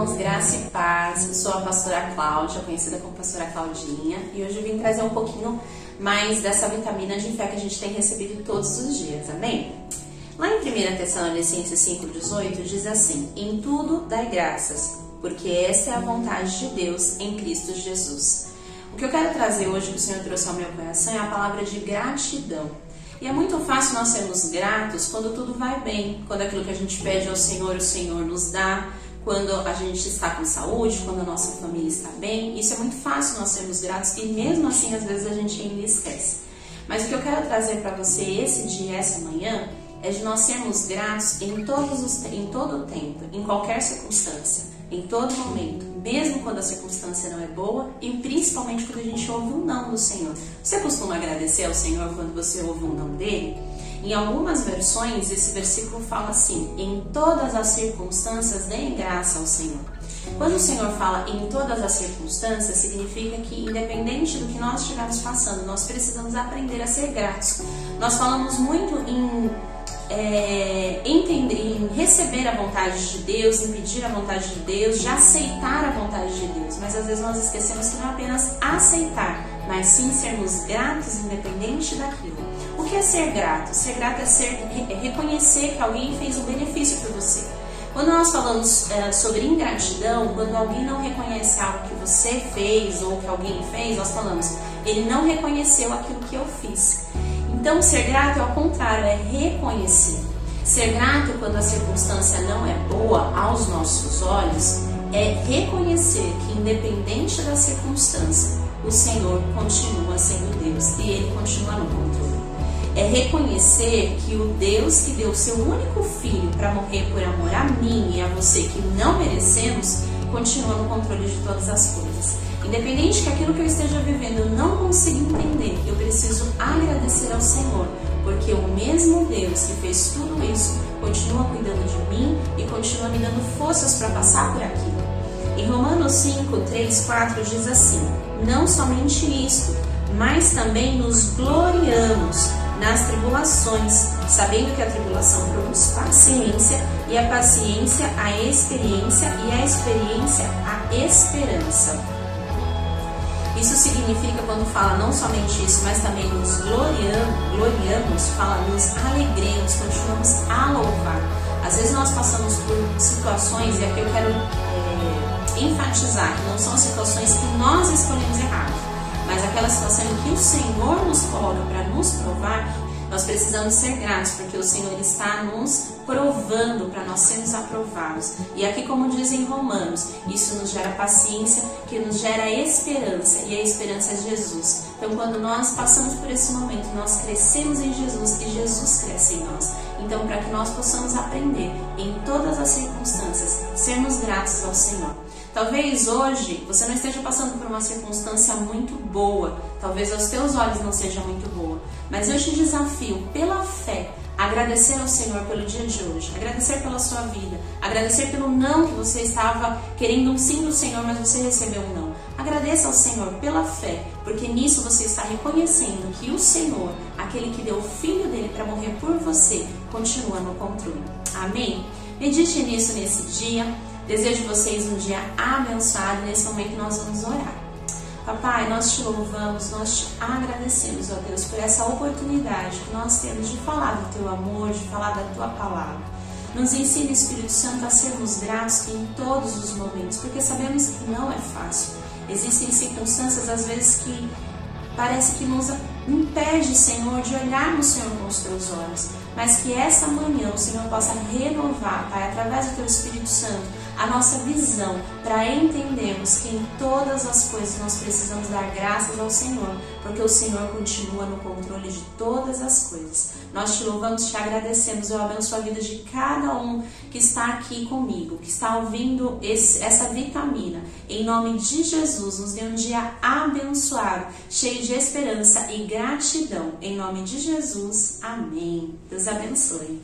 irmãos, graça e paz. Eu sou a pastora Cláudia, conhecida como pastora Claudinha, e hoje eu vim trazer um pouquinho mais dessa vitamina de fé que a gente tem recebido todos os dias, amém? Lá em 1 Tessalonicenses 5,18 diz assim: Em tudo dai graças, porque essa é a vontade de Deus em Cristo Jesus. O que eu quero trazer hoje que o Senhor trouxe ao meu coração é a palavra de gratidão. E é muito fácil nós sermos gratos quando tudo vai bem, quando aquilo que a gente pede ao Senhor, o Senhor nos dá, quando a gente está com saúde, quando a nossa família está bem. Isso é muito fácil nós sermos gratos e mesmo assim às vezes a gente ainda esquece. Mas o que eu quero trazer para você esse dia, essa manhã, é de nós sermos gratos em, todos os, em todo o tempo, em qualquer circunstância, em todo momento, mesmo quando a circunstância não é boa e principalmente quando a gente ouve um não do Senhor. Você costuma agradecer ao Senhor quando você ouve um não dele? Em algumas versões, esse versículo fala assim: em todas as circunstâncias, deem graça ao Senhor. Quando o Senhor fala em todas as circunstâncias, significa que, independente do que nós estivermos passando, nós precisamos aprender a ser gratos. Nós falamos muito em é, entender, em receber a vontade de Deus, em pedir a vontade de Deus, de aceitar a vontade de Deus. Mas às vezes nós esquecemos que não é apenas aceitar, mas sim sermos gratos independente daquilo. Que é ser grato? Ser grato é, ser, é reconhecer que alguém fez um benefício para você. Quando nós falamos é, sobre ingratidão, quando alguém não reconhece algo que você fez ou que alguém fez, nós falamos, ele não reconheceu aquilo que eu fiz. Então, ser grato, ao contrário, é reconhecer. Ser grato quando a circunstância não é boa aos nossos olhos é reconhecer que, independente da circunstância, o Senhor continua sendo Deus e Ele continua no controle. Reconhecer que o Deus que deu seu único filho para morrer por amor a mim e a você que não merecemos, continua no controle de todas as coisas. Independente que aquilo que eu esteja vivendo eu não consiga entender, eu preciso agradecer ao Senhor, porque o mesmo Deus que fez tudo isso continua cuidando de mim e continua me dando forças para passar por aquilo. Em Romanos 5, 3, 4 diz assim: Não somente isto, mas também nos gloriamos nas tribulações, sabendo que a tribulação produz paciência, e a paciência a experiência, e a experiência a esperança. Isso significa, quando fala não somente isso, mas também nos gloriamos, gloriamos fala nos alegremos, continuamos a louvar. Às vezes nós passamos por situações, e aqui eu quero é, enfatizar que não são situações que nós escolhemos mas aquela situação em que o Senhor nos coloca para nos provar nós precisamos ser gratos porque o Senhor está nos provando para nós sermos aprovados. E aqui, como diz em Romanos, isso nos gera paciência, que nos gera esperança, e a esperança é Jesus. Então, quando nós passamos por esse momento, nós crescemos em Jesus e Jesus cresce em nós. Então, para que nós possamos aprender em todas as circunstâncias, sermos gratos ao Senhor. Talvez hoje você não esteja passando por uma circunstância muito boa, talvez aos teus olhos não seja muito boa, mas eu te desafio pela fé agradecer ao Senhor pelo dia de hoje, agradecer pela sua vida, agradecer pelo não que você estava querendo um sim do Senhor, mas você recebeu um não. Agradeça ao Senhor pela fé, porque nisso você está reconhecendo que o Senhor, aquele que deu o filho dele para morrer por você, continua no controle. Amém? Medite nisso nesse dia. Desejo vocês um dia abençoado. Nesse momento nós vamos orar. Papai, nós te louvamos, nós te agradecemos, ó Deus, por essa oportunidade que nós temos de falar do teu amor, de falar da tua palavra. Nos ensina, Espírito Santo, a sermos gratos em todos os momentos, porque sabemos que não é fácil. Existem circunstâncias, às vezes, que parece que nos impede, Senhor, de olharmos, Senhor, com os teus olhos. Mas que essa manhã o Senhor possa renovar, Pai, através do teu Espírito Santo, a nossa visão para entendermos que em todas as coisas nós precisamos dar graças ao Senhor, porque o Senhor continua no controle de todas as coisas. Nós te louvamos, te agradecemos. Eu abençoo a vida de cada um que está aqui comigo, que está ouvindo esse, essa vitamina. Em nome de Jesus, nos dê um dia abençoado, cheio de esperança e gratidão. Em nome de Jesus, amém. Deus abençoe.